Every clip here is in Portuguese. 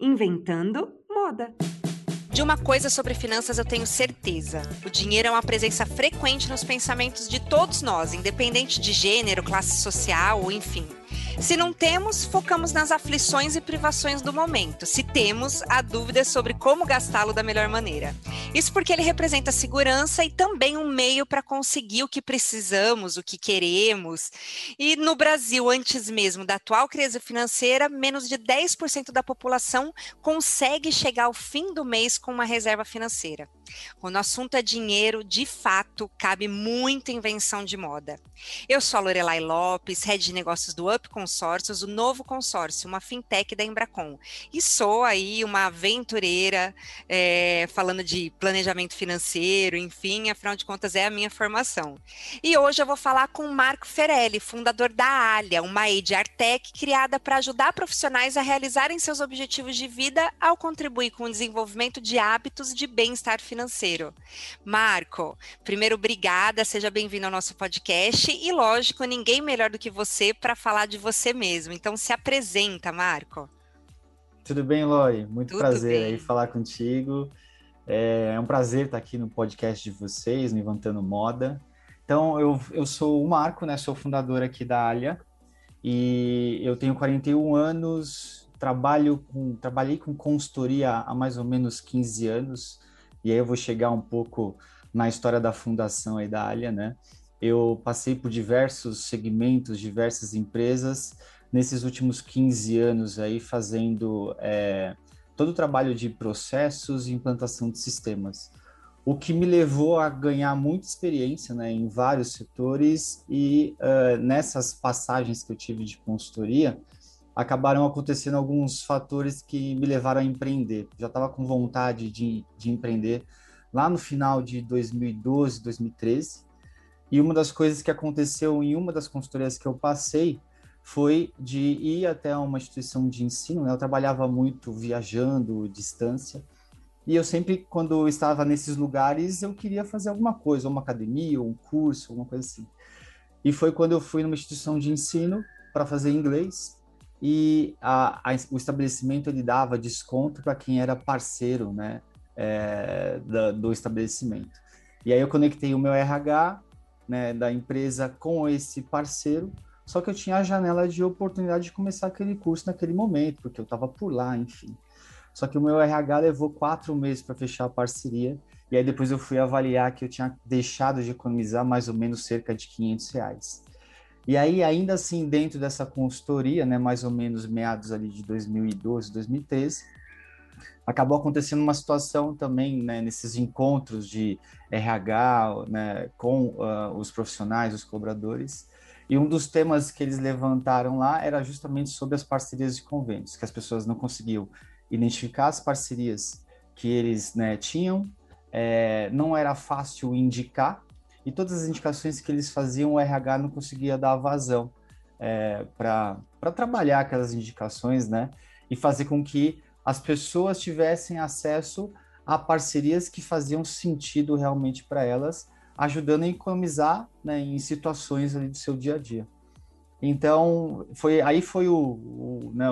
Inventando moda. De uma coisa sobre finanças eu tenho certeza: o dinheiro é uma presença frequente nos pensamentos de todos nós, independente de gênero, classe social ou enfim. Se não temos, focamos nas aflições e privações do momento. Se temos, a dúvida é sobre como gastá-lo da melhor maneira. Isso porque ele representa segurança e também um meio para conseguir o que precisamos, o que queremos. E no Brasil, antes mesmo da atual crise financeira, menos de 10% da população consegue chegar ao fim do mês com uma reserva financeira. Quando o assunto é dinheiro, de fato, cabe muita invenção de moda. Eu sou a Lorelai Lopes, head de negócios do Up Consórcios, o novo consórcio, uma fintech da Embracon. E sou aí uma aventureira, é, falando de planejamento financeiro, enfim, afinal de contas é a minha formação. E hoje eu vou falar com o Marco Ferelli, fundador da Alia, uma HR Tech criada para ajudar profissionais a realizarem seus objetivos de vida ao contribuir com o desenvolvimento de hábitos de bem-estar financeiro financeiro. Marco, primeiro, obrigada, seja bem-vindo ao nosso podcast e, lógico, ninguém melhor do que você para falar de você mesmo. Então, se apresenta, Marco. Tudo bem, Lori? Muito Tudo prazer bem. aí falar contigo. É um prazer estar aqui no podcast de vocês, no Levantando Moda. Então, eu, eu sou o Marco, né? Sou fundador aqui da Alia e eu tenho 41 anos, trabalho com, trabalhei com consultoria há mais ou menos 15 anos e aí eu vou chegar um pouco na história da fundação aí da Alia, né? Eu passei por diversos segmentos, diversas empresas nesses últimos 15 anos aí fazendo é, todo o trabalho de processos e implantação de sistemas. O que me levou a ganhar muita experiência né, em vários setores e uh, nessas passagens que eu tive de consultoria, acabaram acontecendo alguns fatores que me levaram a empreender. Já estava com vontade de, de empreender lá no final de 2012, 2013. E uma das coisas que aconteceu em uma das consultorias que eu passei foi de ir até uma instituição de ensino. Né? Eu trabalhava muito viajando, distância. E eu sempre, quando estava nesses lugares, eu queria fazer alguma coisa, uma academia, um curso, alguma coisa assim. E foi quando eu fui numa instituição de ensino para fazer inglês e a, a, o estabelecimento ele dava desconto para quem era parceiro né, é, da, do estabelecimento. E aí eu conectei o meu RH né, da empresa com esse parceiro, só que eu tinha a janela de oportunidade de começar aquele curso naquele momento, porque eu estava por lá, enfim. Só que o meu RH levou quatro meses para fechar a parceria, e aí depois eu fui avaliar que eu tinha deixado de economizar mais ou menos cerca de 500 reais. E aí, ainda assim, dentro dessa consultoria, né, mais ou menos meados ali de 2012, 2013, acabou acontecendo uma situação também né, nesses encontros de RH né, com uh, os profissionais, os cobradores, e um dos temas que eles levantaram lá era justamente sobre as parcerias de convênios, que as pessoas não conseguiam identificar as parcerias que eles né, tinham, é, não era fácil indicar e todas as indicações que eles faziam, o RH não conseguia dar vazão é, para trabalhar aquelas indicações, né? E fazer com que as pessoas tivessem acesso a parcerias que faziam sentido realmente para elas, ajudando a economizar né, em situações ali do seu dia a dia. Então, foi aí foi o, o, né,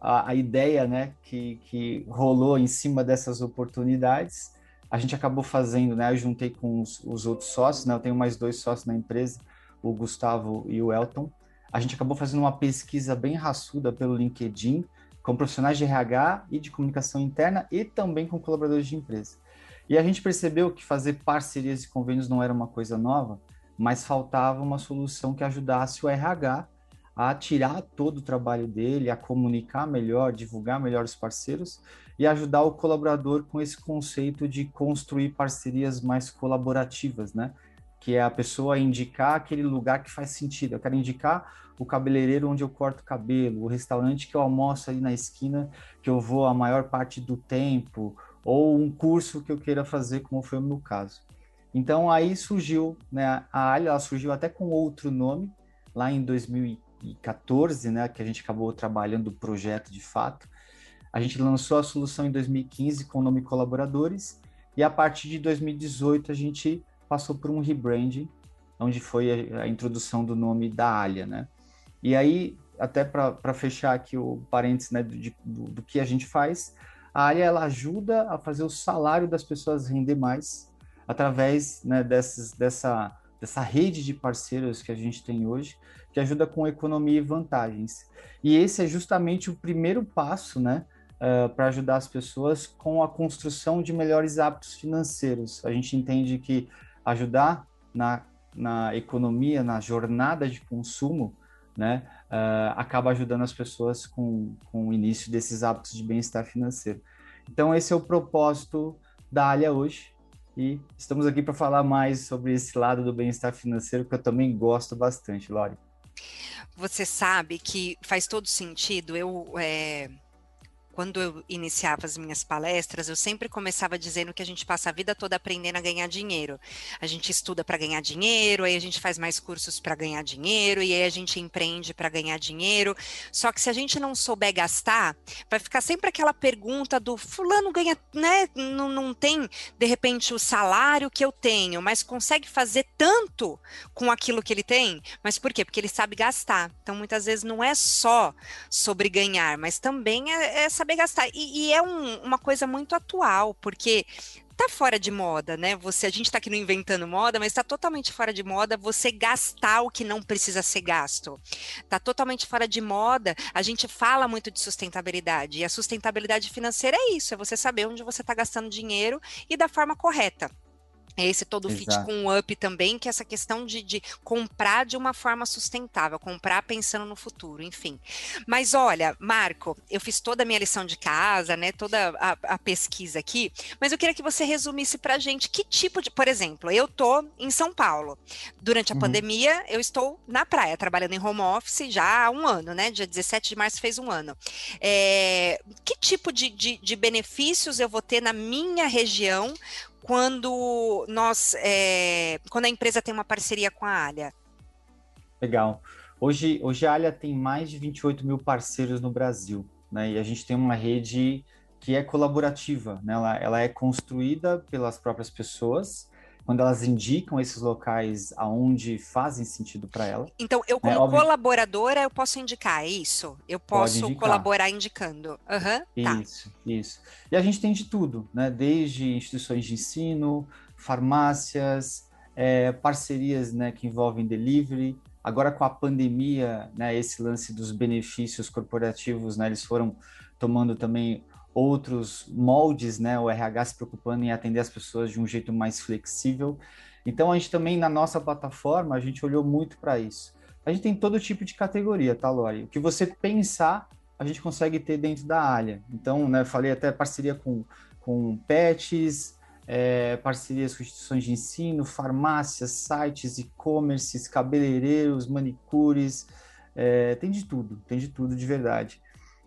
a, a, ideia né, que, que rolou em cima dessas oportunidades a gente acabou fazendo, né? Eu juntei com os, os, outros sócios, né? Eu tenho mais dois sócios na empresa, o Gustavo e o Elton. A gente acabou fazendo uma pesquisa bem raçuda pelo LinkedIn, com profissionais de RH e de comunicação interna e também com colaboradores de empresa. E a gente percebeu que fazer parcerias e convênios não era uma coisa nova, mas faltava uma solução que ajudasse o RH a tirar todo o trabalho dele, a comunicar melhor, divulgar melhor os parceiros e ajudar o colaborador com esse conceito de construir parcerias mais colaborativas, né? Que é a pessoa indicar aquele lugar que faz sentido. Eu quero indicar o cabeleireiro onde eu corto cabelo, o restaurante que eu almoço ali na esquina, que eu vou a maior parte do tempo, ou um curso que eu queira fazer, como foi o meu caso. Então aí surgiu, né? A Alha surgiu até com outro nome, lá em 2015 2014, né, que a gente acabou trabalhando o projeto de fato. A gente lançou a solução em 2015 com o nome Colaboradores e a partir de 2018 a gente passou por um rebranding, onde foi a, a introdução do nome da Alia, né? E aí até para fechar aqui o parênteses né, do, do, do, que a gente faz, a área ela ajuda a fazer o salário das pessoas render mais através né, dessas, dessa, dessa rede de parceiros que a gente tem hoje, que ajuda com economia e vantagens. E esse é justamente o primeiro passo, né, uh, para ajudar as pessoas com a construção de melhores hábitos financeiros. A gente entende que ajudar na, na economia, na jornada de consumo, né, uh, acaba ajudando as pessoas com, com o início desses hábitos de bem-estar financeiro. Então, esse é o propósito da Alia hoje. E estamos aqui para falar mais sobre esse lado do bem-estar financeiro que eu também gosto bastante, Lori. Você sabe que faz todo sentido. Eu é quando eu iniciava as minhas palestras, eu sempre começava dizendo que a gente passa a vida toda aprendendo a ganhar dinheiro. A gente estuda para ganhar dinheiro, aí a gente faz mais cursos para ganhar dinheiro, e aí a gente empreende para ganhar dinheiro. Só que se a gente não souber gastar, vai ficar sempre aquela pergunta do fulano ganha, né? Não, não tem, de repente, o salário que eu tenho, mas consegue fazer tanto com aquilo que ele tem. Mas por quê? Porque ele sabe gastar. Então, muitas vezes não é só sobre ganhar, mas também é, é saber gastar. E, e é um, uma coisa muito atual, porque tá fora de moda, né? Você, a gente tá aqui no inventando moda, mas tá totalmente fora de moda você gastar o que não precisa ser gasto. Tá totalmente fora de moda. A gente fala muito de sustentabilidade e a sustentabilidade financeira é isso, é você saber onde você tá gastando dinheiro e da forma correta. Esse todo Exato. fit com o up também, que é essa questão de, de, comprar de uma forma sustentável, comprar pensando no futuro, enfim. Mas olha, Marco, eu fiz toda a minha lição de casa, né? Toda a, a pesquisa aqui, mas eu queria que você resumisse pra gente que tipo de. Por exemplo, eu tô em São Paulo. Durante a uhum. pandemia, eu estou na praia, trabalhando em home office já há um ano, né? Dia 17 de março fez um ano. É, que tipo de, de, de benefícios eu vou ter na minha região quando nós, é, quando a empresa tem uma parceria com a Alia? Legal. Hoje, hoje a Alia tem mais de 28 mil parceiros no Brasil, né? E a gente tem uma rede que é colaborativa, né? Ela, ela é construída pelas próprias pessoas quando elas indicam esses locais aonde fazem sentido para ela. Então, eu né, como né? colaboradora, eu posso indicar é isso? Eu posso colaborar indicando. Uhum, isso, tá. isso. E a gente tem de tudo, né? Desde instituições de ensino, farmácias, é, parcerias né, que envolvem delivery. Agora com a pandemia, né, esse lance dos benefícios corporativos, né, eles foram tomando também outros moldes, né? O RH se preocupando em atender as pessoas de um jeito mais flexível. Então a gente também na nossa plataforma a gente olhou muito para isso. A gente tem todo tipo de categoria, tá, Lori? O que você pensar a gente consegue ter dentro da área. Então, né, falei até parceria com, com pets, é, parcerias com instituições de ensino, farmácias, sites, e-commerces, cabeleireiros, manicures, é, tem de tudo, tem de tudo de verdade.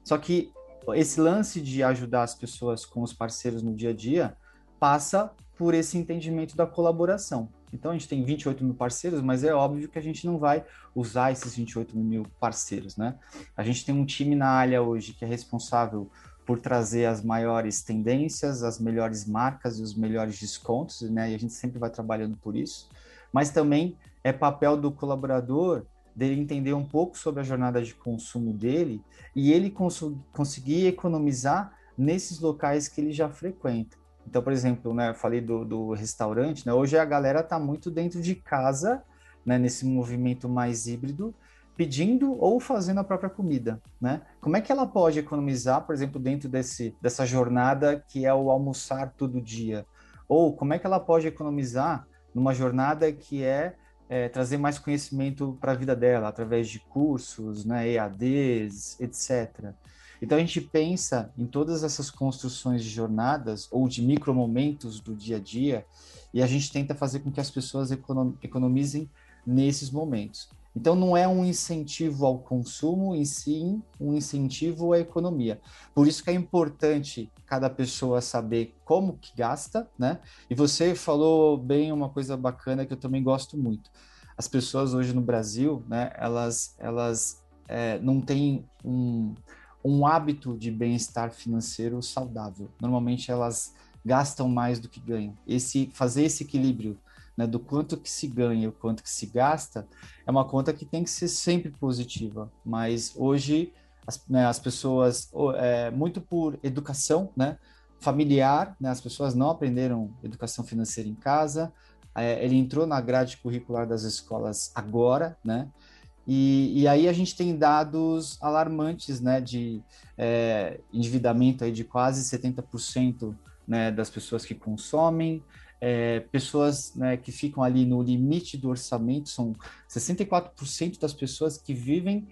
Só que esse lance de ajudar as pessoas com os parceiros no dia a dia passa por esse entendimento da colaboração. Então a gente tem 28 mil parceiros, mas é óbvio que a gente não vai usar esses 28 mil parceiros, né? A gente tem um time na área hoje que é responsável por trazer as maiores tendências, as melhores marcas e os melhores descontos, né? E a gente sempre vai trabalhando por isso. Mas também é papel do colaborador dele entender um pouco sobre a jornada de consumo dele e ele cons conseguir economizar nesses locais que ele já frequenta. Então, por exemplo, né, eu falei do, do restaurante, né, hoje a galera está muito dentro de casa, né, nesse movimento mais híbrido, pedindo ou fazendo a própria comida, né? Como é que ela pode economizar, por exemplo, dentro desse, dessa jornada que é o almoçar todo dia? Ou como é que ela pode economizar numa jornada que é é, trazer mais conhecimento para a vida dela, através de cursos, né, EADs, etc. Então a gente pensa em todas essas construções de jornadas ou de micromomentos do dia a dia e a gente tenta fazer com que as pessoas economizem nesses momentos. Então não é um incentivo ao consumo, e sim um incentivo à economia. Por isso que é importante cada pessoa saber como que gasta, né? E você falou bem uma coisa bacana que eu também gosto muito. As pessoas hoje no Brasil, né? Elas, elas é, não têm um, um hábito de bem-estar financeiro saudável. Normalmente elas gastam mais do que ganham. Esse fazer esse equilíbrio né, do quanto que se ganha e o quanto que se gasta, é uma conta que tem que ser sempre positiva. Mas hoje as, né, as pessoas, é, muito por educação, né, familiar, né, as pessoas não aprenderam educação financeira em casa. É, ele entrou na grade curricular das escolas agora, né? E, e, aí a gente tem dados alarmantes, né, de é, endividamento aí de quase 70% né, das pessoas que consomem, é, pessoas né, que ficam ali no limite do orçamento, são 64% das pessoas que vivem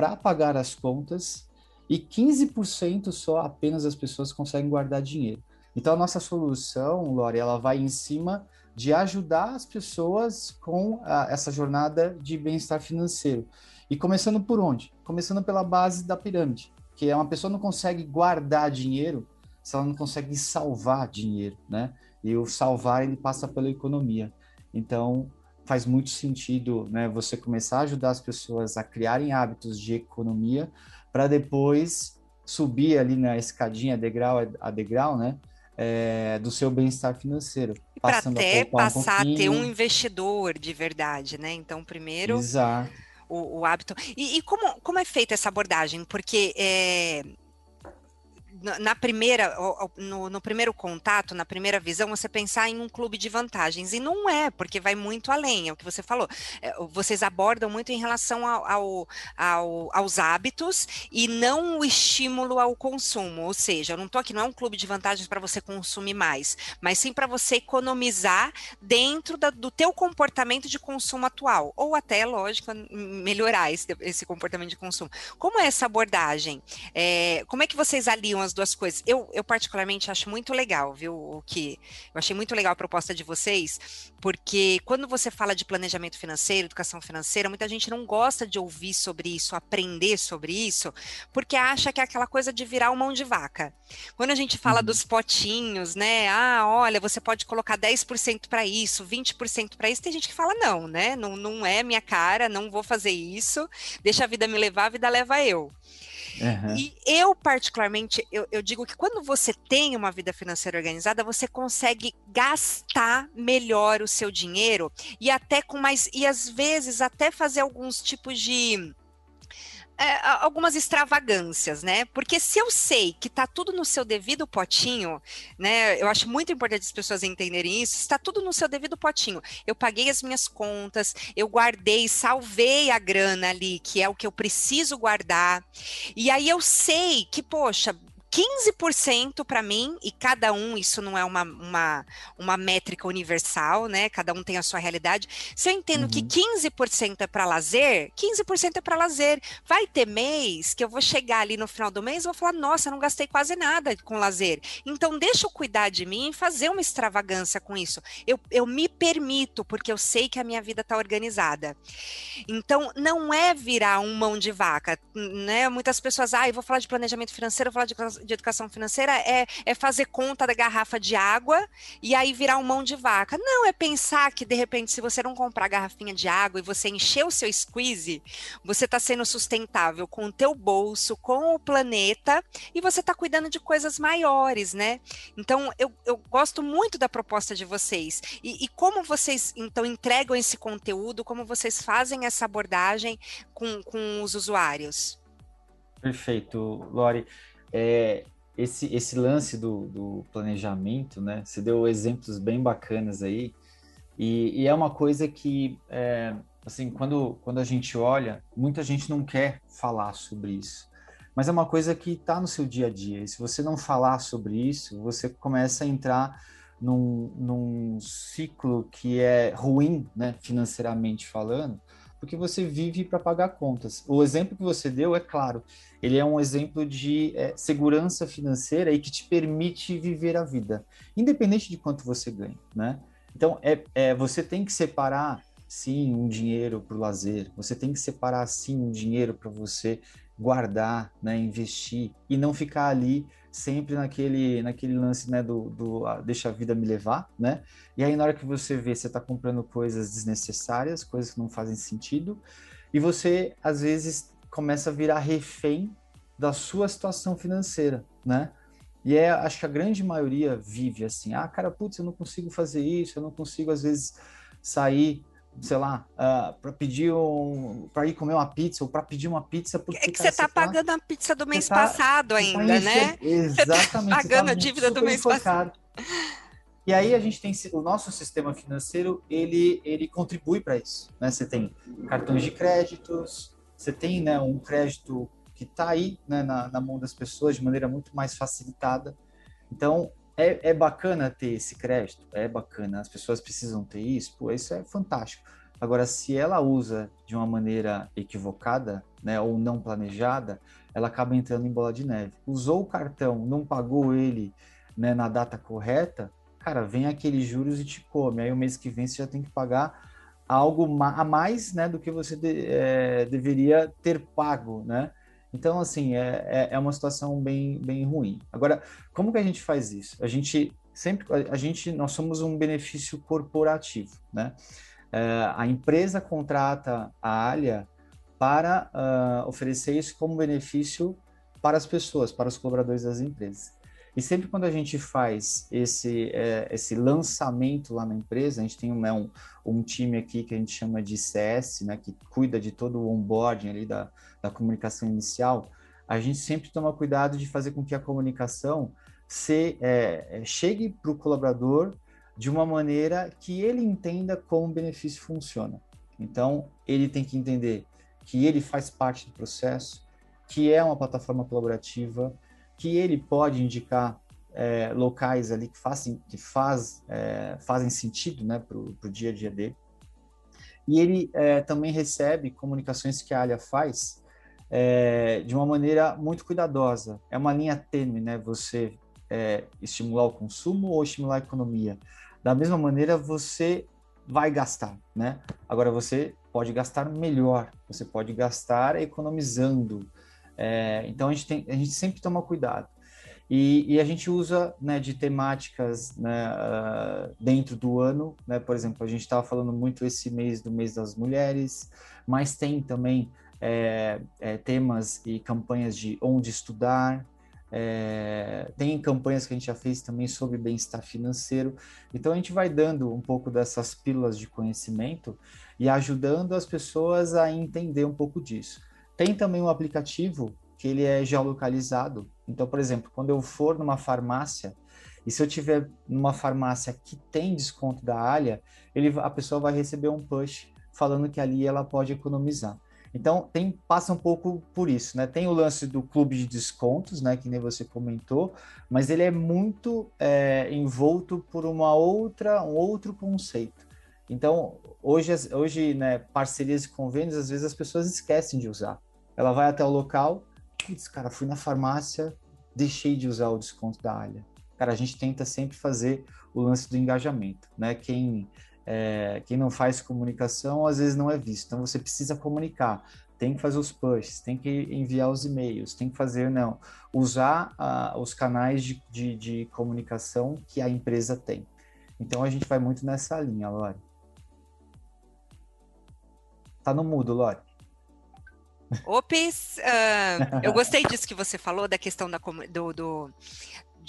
para pagar as contas e 15% só apenas as pessoas conseguem guardar dinheiro. Então a nossa solução, Lore, ela vai em cima de ajudar as pessoas com a, essa jornada de bem-estar financeiro. E começando por onde? Começando pela base da pirâmide, que é uma pessoa não consegue guardar dinheiro se ela não consegue salvar dinheiro, né? E o salvar ele passa pela economia. Então faz muito sentido, né? Você começar a ajudar as pessoas a criarem hábitos de economia para depois subir ali na escadinha degrau a degrau, né? é, do seu bem-estar financeiro. Para até passar um a ter um investidor de verdade, né? Então, primeiro. Exato. O, o hábito. E, e, como, como é feita essa abordagem? Porque é, na primeira, no, no, primeiro contato, na primeira visão, você pensar em um clube de vantagens. E não é, porque vai muito além, é o que você falou. É, vocês abordam muito em relação ao, ao, ao, aos hábitos e não o estímulo ao consumo. Ou seja, eu não estou aqui, não é um clube de vantagens para você consumir mais, mas sim para você economizar dentro da, do teu comportamento de consumo atual. Ou até, lógico, melhorar esse, esse comportamento de consumo. Como é essa abordagem? É, como é que vocês aliam as as duas coisas. Eu, eu particularmente acho muito legal, viu, o que eu achei muito legal a proposta de vocês, porque quando você fala de planejamento financeiro, educação financeira, muita gente não gosta de ouvir sobre isso, aprender sobre isso, porque acha que é aquela coisa de virar uma mão de vaca. Quando a gente fala uhum. dos potinhos, né? Ah, olha, você pode colocar 10% para isso, 20% para isso, tem gente que fala não, né? Não, não é minha cara, não vou fazer isso, deixa a vida me levar, a vida leva eu. Uhum. E eu, particularmente, eu, eu, digo que quando você tem uma vida financeira organizada, você consegue gastar melhor o seu dinheiro e até com mais. E às vezes até fazer alguns tipos de é, algumas extravagâncias, né? Porque se eu sei que está tudo no seu devido potinho, né? Eu acho muito importante as pessoas entenderem isso. Está tudo no seu devido potinho. Eu paguei as minhas contas, eu guardei, salvei a grana ali, que é o que eu preciso guardar. E aí eu sei que, poxa, 15% para mim, e cada um, isso não é uma, uma, uma métrica universal, né? Cada um tem a sua realidade. Se eu entendo uhum. que 15% é para lazer, 15% é para lazer. Vai ter mês que eu vou chegar ali no final do mês e vou falar: nossa, não gastei quase nada com lazer. Então, deixa eu cuidar de mim e fazer uma extravagância com isso. Eu, eu me permito, porque eu sei que a minha vida está organizada. Então, não é virar um mão de vaca, né? Muitas pessoas, ah, eu vou falar de planejamento financeiro, vou falar de de educação financeira é, é fazer conta da garrafa de água e aí virar um mão de vaca. Não, é pensar que, de repente, se você não comprar garrafinha de água e você encher o seu squeeze, você está sendo sustentável com o teu bolso, com o planeta e você está cuidando de coisas maiores, né? Então, eu, eu gosto muito da proposta de vocês. E, e como vocês, então, entregam esse conteúdo, como vocês fazem essa abordagem com, com os usuários? Perfeito, Lori é, esse, esse lance do, do, planejamento, né? Você deu exemplos bem bacanas aí, e, e é uma coisa que, é, assim, quando, quando a gente olha, muita gente não quer falar sobre isso, mas é uma coisa que está no seu dia a dia, e se você não falar sobre isso, você começa a entrar num, num ciclo que é ruim, né, financeiramente falando, porque você vive para pagar contas. O exemplo que você deu é claro, ele é um exemplo de é, segurança financeira e que te permite viver a vida, independente de quanto você ganha, né? Então, é, é você tem que separar, sim, um dinheiro para o lazer, você tem que separar, sim, um dinheiro para você guardar, né, investir e não ficar ali sempre naquele, naquele lance, né, do, do ah, deixa a vida me levar, né? E aí na hora que você vê, você está comprando coisas desnecessárias, coisas que não fazem sentido, e você às vezes começa a virar refém da sua situação financeira, né? E é, acho que a grande maioria vive assim, ah, cara, putz, eu não consigo fazer isso, eu não consigo às vezes sair sei lá, uh, ah, para pedir um, para ir comer uma pizza ou para pedir uma pizza porque é que cara, você está pagando tá, a pizza do mês tá, passado ainda, tá né? Exatamente. Você tá pagando a dívida do mês passado. E aí a gente tem o nosso sistema financeiro, ele ele contribui para isso, né? Você tem cartões de créditos, você tem, né, um crédito que está aí, né, na, na mão das pessoas de maneira muito mais facilitada. Então, é, é bacana ter esse crédito, é bacana, as pessoas precisam ter isso, pô, isso é fantástico. Agora, se ela usa de uma maneira equivocada, né, ou não planejada, ela acaba entrando em bola de neve. Usou o cartão, não pagou ele né, na data correta, cara, vem aqueles juros e te come. Aí o mês que vem você já tem que pagar algo a mais né, do que você de, é, deveria ter pago, né? Então, assim, é, é, é uma situação bem, bem ruim. Agora, como que a gente faz isso? A gente sempre, a, gente, nós somos um benefício corporativo, né? É, a empresa contrata a Alia para uh, oferecer isso como benefício para as pessoas, para os colaboradores das empresas. E sempre quando a gente faz esse, é, esse lançamento lá na empresa, a gente tem né, um, um time aqui que a gente chama de CS, né, que cuida de todo o onboarding ali da, da comunicação inicial, a gente sempre toma cuidado de fazer com que a comunicação se, é, é chegue para o colaborador de uma maneira que ele entenda como o benefício funciona. Então, ele tem que entender que ele faz parte do processo, que é uma plataforma colaborativa, que ele pode indicar é, locais ali que, fazem, que faz, é, fazem sentido né, para o dia a dia dele. E ele é, também recebe comunicações que a Alia faz é, de uma maneira muito cuidadosa. É uma linha tênue, né? Você é, estimular o consumo ou estimular a economia. Da mesma maneira, você vai gastar, né? Agora, você pode gastar melhor, você pode gastar economizando, é, então a gente, tem, a gente sempre toma cuidado. E, e a gente usa né, de temáticas né, uh, dentro do ano, né? por exemplo, a gente estava falando muito esse mês do mês das mulheres, mas tem também é, é, temas e campanhas de onde estudar, é, tem campanhas que a gente já fez também sobre bem-estar financeiro. Então a gente vai dando um pouco dessas pílulas de conhecimento e ajudando as pessoas a entender um pouco disso. Tem também um aplicativo que ele é geolocalizado. Então, por exemplo, quando eu for numa farmácia, e se eu tiver numa farmácia que tem desconto da Alia, ele, a pessoa vai receber um push falando que ali ela pode economizar. Então, tem, passa um pouco por isso, né? Tem o lance do clube de descontos, né? Que nem você comentou, mas ele é muito é, envolto por uma outra, um outro conceito. Então, hoje, hoje né, parcerias e convênios, às vezes as pessoas esquecem de usar. Ela vai até o local, putz, cara, fui na farmácia, deixei de usar o desconto da Alha. Cara, a gente tenta sempre fazer o lance do engajamento, né? Quem, é, quem não faz comunicação, às vezes não é visto. Então, você precisa comunicar. Tem que fazer os pushes, tem que enviar os e-mails, tem que fazer, não, usar uh, os canais de, de, de comunicação que a empresa tem. Então, a gente vai muito nessa linha, Lore. Tá no mudo, Lore. Opis, uh, eu gostei disso que você falou, da questão da, do, do,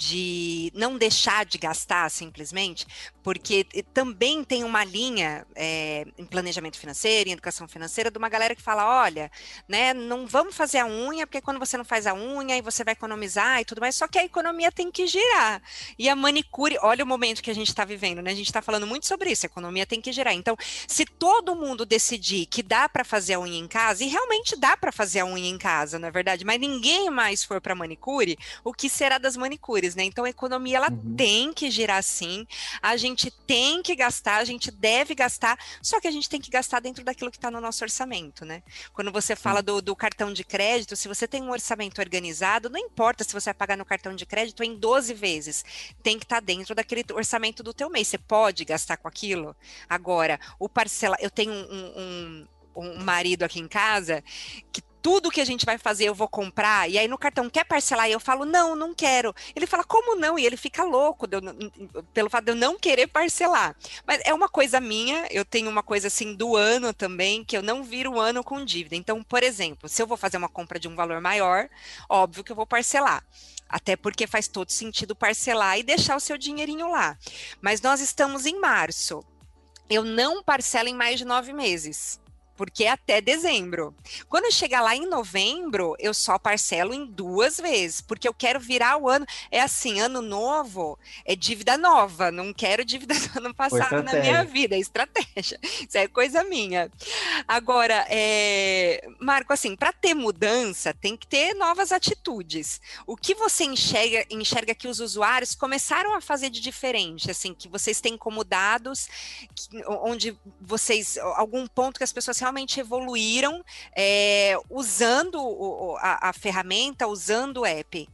de não deixar de gastar simplesmente, porque também tem uma linha é, em planejamento financeiro, em educação financeira, de uma galera que fala: olha, né, não vamos fazer a unha, porque quando você não faz a unha, aí você vai economizar e tudo mais, só que a economia tem que girar. E a manicure, olha o momento que a gente está vivendo, né? A gente está falando muito sobre isso, a economia tem que girar. Então, se todo mundo decidir que dá para fazer a unha em casa, e realmente dá para fazer a unha em casa, na é verdade, mas ninguém mais for para manicure, o que será das manicures, né? Então, a economia ela uhum. tem que girar sim. A gente tem que gastar, a gente deve gastar, só que a gente tem que gastar dentro daquilo que está no nosso orçamento, né? Quando você fala do, do, cartão de crédito, se você tem um orçamento organizado, não importa se você vai pagar no cartão de crédito em 12 vezes, tem que estar tá dentro daquele orçamento do teu mês. Você pode gastar com aquilo. Agora, o parcela, eu tenho um, um um marido aqui em casa que tudo que a gente vai fazer eu vou comprar, e aí no cartão quer parcelar, e eu falo, não, não quero. Ele fala, como não? E ele fica louco eu, pelo fato de eu não querer parcelar. Mas é uma coisa minha, eu tenho uma coisa assim do ano também, que eu não viro o ano com dívida. Então, por exemplo, se eu vou fazer uma compra de um valor maior, óbvio que eu vou parcelar. Até porque faz todo sentido parcelar e deixar o seu dinheirinho lá. Mas nós estamos em março eu não parcelo em mais de nove meses porque é até dezembro. Quando chegar lá em novembro, eu só parcelo em duas vezes, porque eu quero virar o ano. É assim, ano novo é dívida nova, não quero dívida do ano passado na minha vida, é estratégia. Isso é coisa minha. Agora, é... Marco, assim, para ter mudança, tem que ter novas atitudes. O que você enxerga, enxerga que os usuários começaram a fazer de diferente, assim, que vocês têm como dados, que, onde vocês, algum ponto que as pessoas realmente evoluíram é, usando o, a, a, ferramenta, usando o app.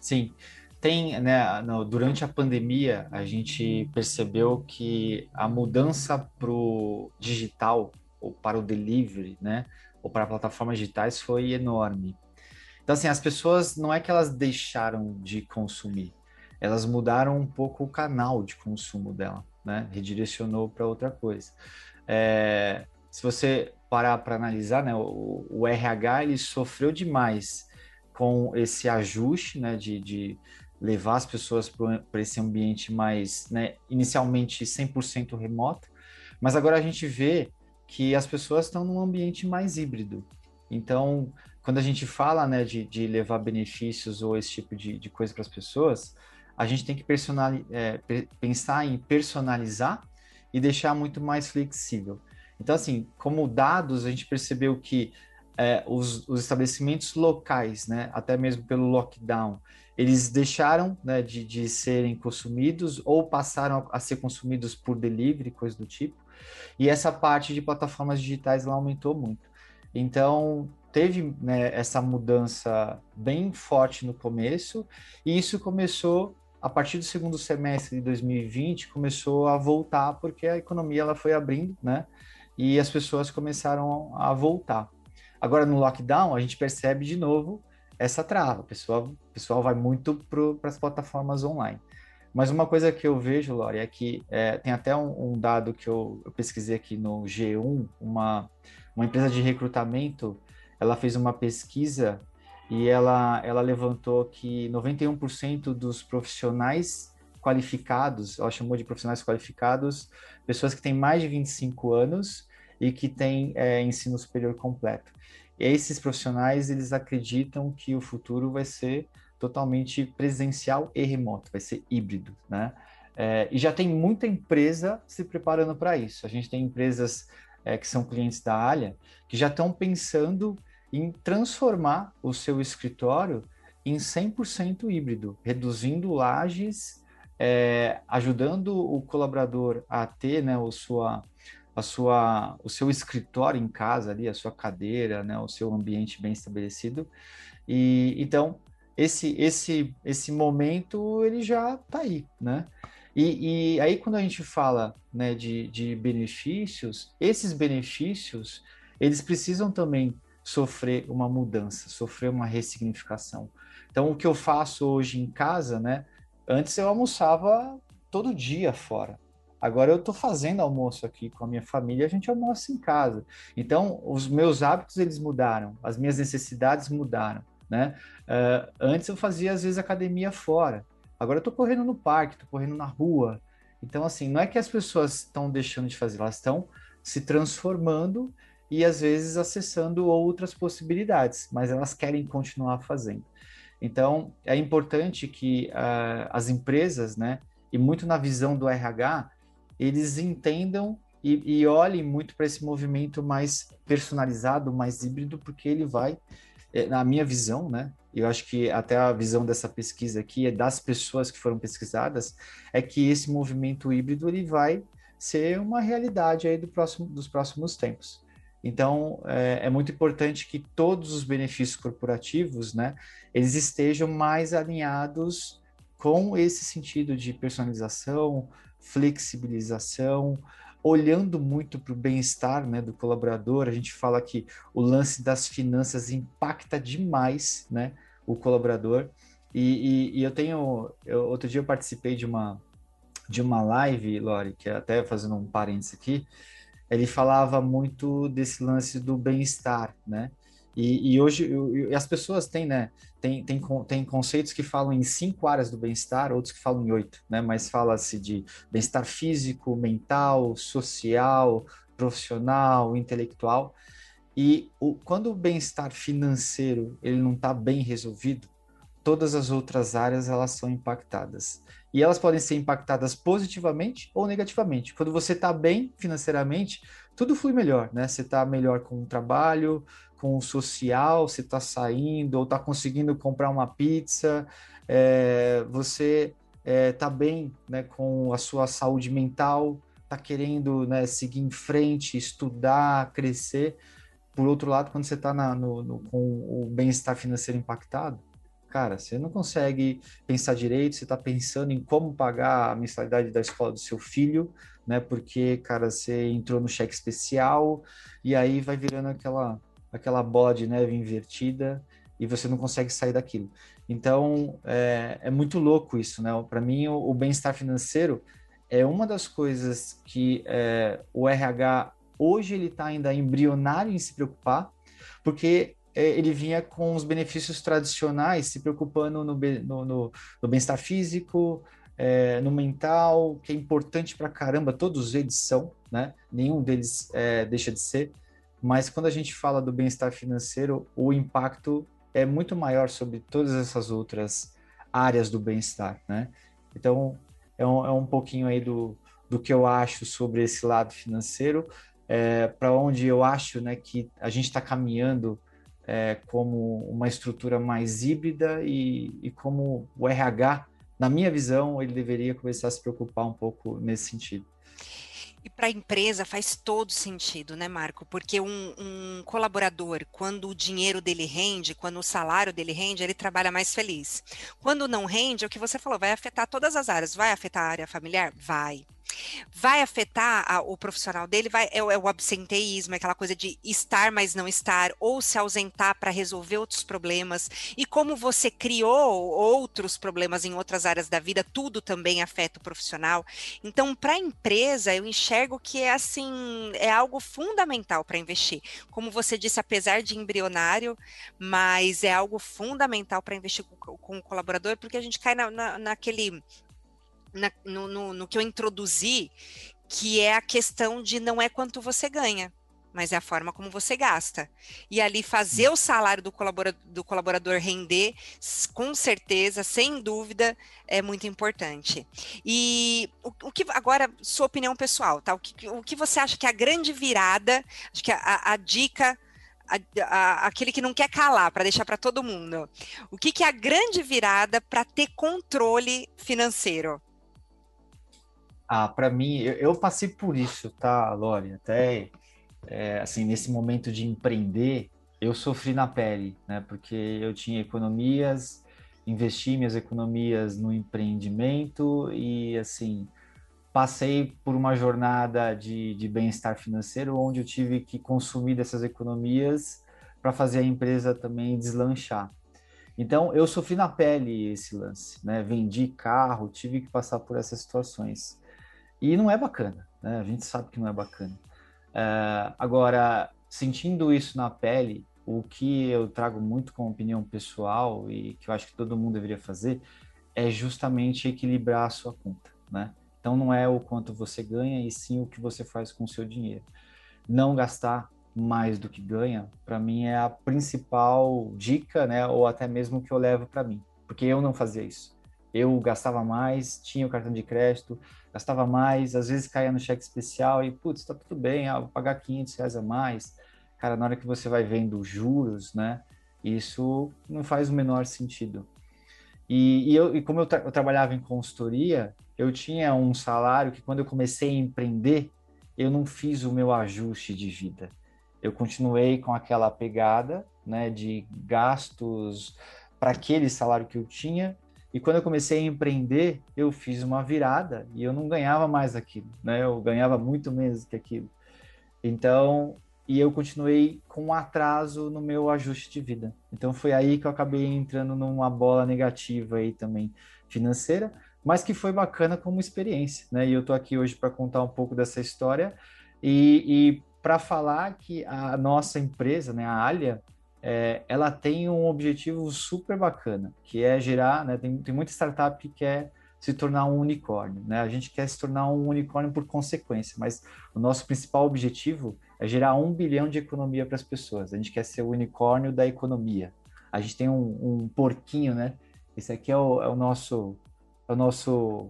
Sim. Tem, né, no, durante a pandemia, a gente percebeu que a mudança para o digital, ou para o delivery, né, ou para plataformas digitais foi enorme. Então, assim, as pessoas, não é que elas deixaram de consumir, elas mudaram um pouco o canal de consumo dela, né? Redirecionou para outra coisa. É, se você parar para analisar, né, o, o, RH ele sofreu demais com esse ajuste, né, de, de levar as pessoas para esse ambiente mais, né, inicialmente 100% remoto, mas agora a gente vê que as pessoas estão num ambiente mais híbrido. Então, quando a gente fala, né, de, de levar benefícios ou esse tipo de, de coisa para as pessoas, a gente tem que é, pensar em personalizar e deixar muito mais flexível. Então, assim, como dados, a gente percebeu que é, os, os, estabelecimentos locais, né, até mesmo pelo lockdown, eles deixaram né, de, de serem consumidos ou passaram a, ser consumidos por delivery, coisa do tipo. E essa parte de plataformas digitais ela aumentou muito. Então, teve né, essa mudança bem forte no começo, e isso começou a partir do segundo semestre de 2020 começou a voltar porque a economia ela foi abrindo, né? E as pessoas começaram a voltar. Agora, no lockdown, a gente percebe de novo essa trava. O pessoal, pessoal vai muito para as plataformas online. Mas uma coisa que eu vejo, Lori, é que é, tem até um, um dado que eu, eu, pesquisei aqui no G1, uma, uma empresa de recrutamento, ela fez uma pesquisa e ela, ela levantou que 91% dos profissionais qualificados, ela chamou de profissionais qualificados, pessoas que têm mais de 25 anos e que têm é, ensino superior completo. E esses profissionais, eles acreditam que o futuro vai ser totalmente presencial e remoto, vai ser híbrido, né? É, e já tem muita empresa se preparando para isso. A gente tem empresas é, que são clientes da Alha que já estão pensando em transformar o seu escritório em 100% híbrido, reduzindo lajes é, ajudando o colaborador a ter né, o, sua, a sua, o seu escritório em casa ali, a sua cadeira, né, o seu ambiente bem estabelecido. E então esse esse esse momento ele já está aí, né? E, e, aí quando a gente fala né, de, de benefícios, esses benefícios eles precisam também sofrer uma mudança, sofrer uma ressignificação. Então o que eu faço hoje em casa, né? Antes eu almoçava todo dia fora. Agora eu estou fazendo almoço aqui com a minha família, a gente almoça em casa. Então, os meus hábitos eles mudaram, as minhas necessidades mudaram, né? Uh, antes eu fazia às vezes academia fora. Agora eu estou correndo no parque, estou correndo na rua. Então, assim, não é que as pessoas estão deixando de fazer, elas estão se transformando e às vezes acessando outras possibilidades, mas elas querem continuar fazendo. Então, é importante que uh, as empresas, né, e muito na visão do RH, eles entendam e, e olhem muito para esse movimento mais personalizado, mais híbrido, porque ele vai, é, na minha visão, né, eu acho que até a visão dessa pesquisa aqui, é das pessoas que foram pesquisadas, é que esse movimento híbrido ele vai ser uma realidade aí do próximo, dos próximos tempos. Então, é, é, muito importante que todos os benefícios corporativos, né, eles estejam mais alinhados com esse sentido de personalização, flexibilização, olhando muito para o bem-estar né, do colaborador. A gente fala que o lance das finanças impacta demais né, o colaborador. E, e, e eu tenho. Eu, outro dia eu participei de uma, de uma live, Lori, que é até fazendo um parênteses aqui, ele falava muito desse lance do bem-estar, né? E, e hoje e as pessoas têm, né? Tem, tem, tem conceitos que falam em cinco áreas do bem-estar, outros que falam em oito, né? Mas fala-se de bem-estar físico, mental, social, profissional, intelectual. E o, quando o bem-estar financeiro ele não está bem resolvido, todas as outras áreas elas são impactadas. E elas podem ser impactadas positivamente ou negativamente. Quando você está bem financeiramente, tudo flui melhor, né? Você está melhor com o trabalho, com o social, você está saindo ou está conseguindo comprar uma pizza, é, você está é, bem né, com a sua saúde mental, está querendo né, seguir em frente, estudar, crescer. Por outro lado, quando você está com o bem-estar financeiro impactado, cara, você não consegue pensar direito, você está pensando em como pagar a mensalidade da escola do seu filho, né? Porque, cara, você entrou no cheque especial e aí vai virando aquela, aquela bola de neve invertida e você não consegue sair daquilo. Então, é, é muito louco isso, né? Para mim, o, o bem-estar financeiro é uma das coisas que é, o RH hoje ele está ainda embrionário em se preocupar, porque ele vinha com os benefícios tradicionais, se preocupando no, no, no, no bem-estar físico, é, no mental, que é importante para caramba, todos eles são, né? Nenhum deles é, deixa de ser. Mas quando a gente fala do bem-estar financeiro, o impacto é muito maior sobre todas essas outras áreas do bem-estar, né? Então, é um, é um pouquinho aí do, do que eu acho sobre esse lado financeiro, é, para onde eu acho né, que a gente está caminhando é, como uma estrutura mais híbrida e, e, como o RH, na minha visão, ele deveria começar a se preocupar um pouco nesse sentido. E para a empresa faz todo sentido, né, Marco? Porque um, um, colaborador, quando o dinheiro dele rende, quando o salário dele rende, ele trabalha mais feliz. Quando não rende, é o que você falou, vai afetar todas as áreas. Vai afetar a área familiar? Vai. Vai afetar a, o profissional dele? Vai, é, é, o absenteísmo, é aquela coisa de estar, mas não estar, ou se ausentar para resolver outros problemas. E como você criou outros problemas em outras áreas da vida, tudo também afeta o profissional. Então, para a empresa, eu enxergo que é assim, é algo fundamental para investir. Como você disse, apesar de embrionário, mas é algo fundamental para investir com, com o colaborador, porque a gente cai na, na, naquele na, no, no, no que eu introduzi, que é a questão de não é quanto você ganha, mas é a forma como você gasta. E ali fazer o salário do colaborador, do colaborador render, com certeza, sem dúvida, é muito importante. E o, o, que agora, sua opinião pessoal, tá? O que, o que você acha que é a grande virada? Acho que a, a, a dica. A, aquele que não quer calar, para deixar para todo mundo. O que, que é a grande virada para ter controle financeiro? Ah, para mim, eu, eu, passei por isso, tá, Lore? Até, é, assim, nesse momento de empreender, eu sofri na pele, né? Porque eu tinha economias, investi minhas economias no empreendimento e, assim, passei por uma jornada de, de bem-estar financeiro onde eu tive que consumir dessas economias para fazer a empresa também deslanchar. Então, eu sofri na pele esse lance, né? Vendi carro, tive que passar por essas situações. E não é bacana, né? A gente sabe que não é bacana. É, agora, sentindo isso na pele, o que eu trago muito como opinião pessoal e que eu acho que todo mundo deveria fazer é justamente equilibrar a sua conta, né? Então não é o quanto você ganha e sim o que você faz com o seu dinheiro. Não gastar mais do que ganha, para mim é a principal dica, né? Ou até mesmo que eu levo para mim, porque eu não fazia isso. Eu gastava mais, tinha o cartão de crédito, gastava mais, às vezes caía no cheque especial e, putz, tá tudo bem, ah, vou pagar 500 reais a mais. Cara, na hora que você vai vendo juros, né, isso não faz o menor sentido. E, e eu, e como eu, tra eu trabalhava em consultoria, eu tinha um salário que quando eu comecei a empreender, eu não fiz o meu ajuste de vida. Eu continuei com aquela pegada, né, de gastos para aquele salário que eu tinha e quando eu comecei a empreender, eu fiz uma virada e eu não ganhava mais aquilo, né? Eu ganhava muito menos que aquilo. Então, e eu continuei com um atraso no meu ajuste de vida. Então foi aí que eu acabei entrando numa bola negativa aí também financeira, mas que foi bacana como experiência, né? E eu tô aqui hoje para contar um pouco dessa história e, e para falar que a nossa empresa, né, a Alia, é, ela tem um objetivo super bacana, que é gerar, né, tem, tem muita startup que quer se tornar um unicórnio, né? A gente quer se tornar um unicórnio por consequência, mas o nosso principal objetivo é gerar um bilhão de economia para as pessoas. A gente quer ser o unicórnio da economia. A gente tem um, um porquinho, né? Esse aqui é o, é o nosso, é o nosso,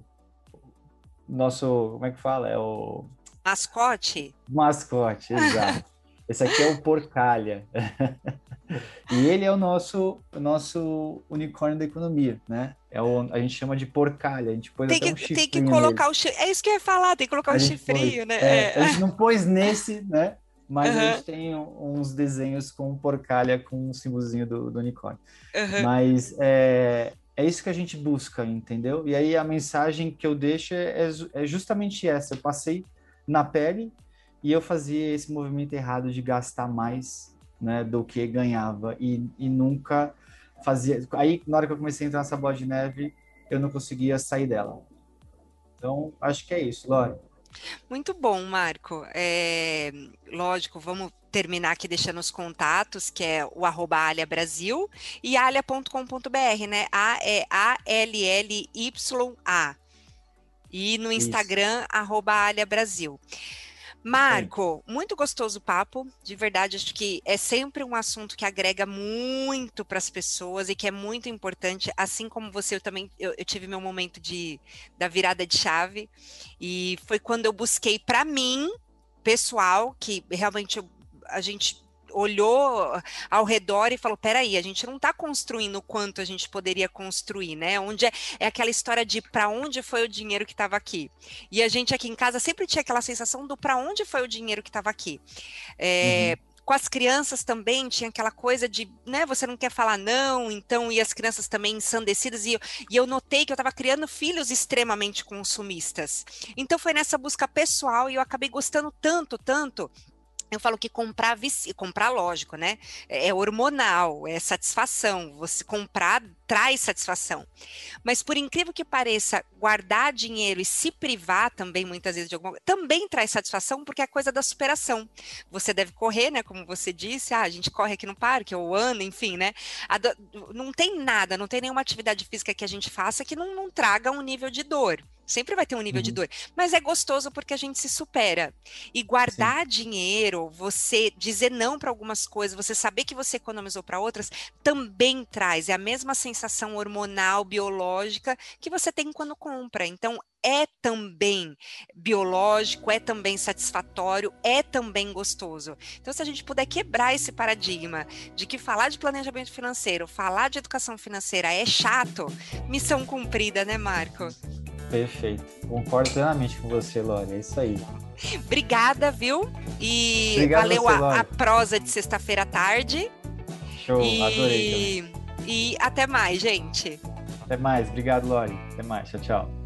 nosso, como é que fala? É o mascote. Mascote, exato. Esse aqui é o porcalha. e ele é o nosso, o nosso unicórnio da economia, né? É o, a gente chama de porcalha. A gente pôs tem que, um Tem que colocar nele. o chifre. É isso que eu ia falar, tem que colocar a o chifrinho, pôs, né? É, é. A gente não pôs nesse, né? Mas uhum. a gente tem uns desenhos com porcalha com um símbolozinho do, do unicórnio. Uhum. Mas é, é isso que a gente busca, entendeu? E aí a mensagem que eu deixo é, é justamente essa. Eu passei na pele e eu fazia esse movimento errado de gastar mais né, do que ganhava e, e nunca fazia. Aí, na hora que eu comecei a entrar nessa bola de neve, eu não conseguia sair dela. Então, acho que é isso, Lore. Muito bom, Marco. É, lógico, vamos terminar aqui deixando os contatos, que é o arroba Alia Brasil e alia.com.br, né? A é A-L-L-Y-A. E no Instagram, Isso. arroba Alia Brasil. Marco, muito gostoso o papo, de verdade, acho que é sempre um assunto que agrega muito para as pessoas e que é muito importante, assim como você, eu também, eu, eu, tive meu momento de, da virada de chave, e foi quando eu busquei para mim, pessoal, que realmente eu, a gente olhou ao redor e falou: peraí, a gente não está construindo o quanto a gente poderia construir, né? Onde é, é aquela história de para onde foi o dinheiro que estava aqui. E a gente aqui em casa sempre tinha aquela sensação do para onde foi o dinheiro que estava aqui. É, uhum com as crianças também tinha aquela coisa de, né, você não quer falar não, então, e as crianças também ensandecidas, e eu, e eu notei que eu estava criando filhos extremamente consumistas. Então foi nessa busca pessoal e eu acabei gostando tanto, tanto, eu falo que comprar, comprar lógico, né? É, é hormonal, é satisfação. Você comprar traz satisfação. Mas por incrível que pareça, guardar dinheiro e se privar também muitas vezes de alguma também traz satisfação porque é a coisa da superação. Você deve correr, né? Como você disse, ah, a gente corre aqui no parque ou anda, enfim, né? Não tem nada, não tem nenhuma atividade física que a gente faça que não, não traga um nível de dor. Sempre vai ter um nível uhum. de dor, mas é gostoso porque a gente se supera. E guardar Sim. dinheiro, você dizer não para algumas coisas, você saber que você economizou para outras, também traz. É a mesma sensação hormonal, biológica que você tem quando compra. Então, é também biológico, é também satisfatório, é também gostoso. Então, se a gente puder quebrar esse paradigma de que falar de planejamento financeiro, falar de educação financeira é chato, missão cumprida, né, Marco? Perfeito. Concordo plenamente com você, Lore. É isso aí. Obrigada, viu? E Obrigado valeu você, a, a, prosa de sexta-feira à tarde. Show, e... adorei. Também. E até mais, gente. Até mais. Obrigado, Lore. Até mais. Tchau, tchau.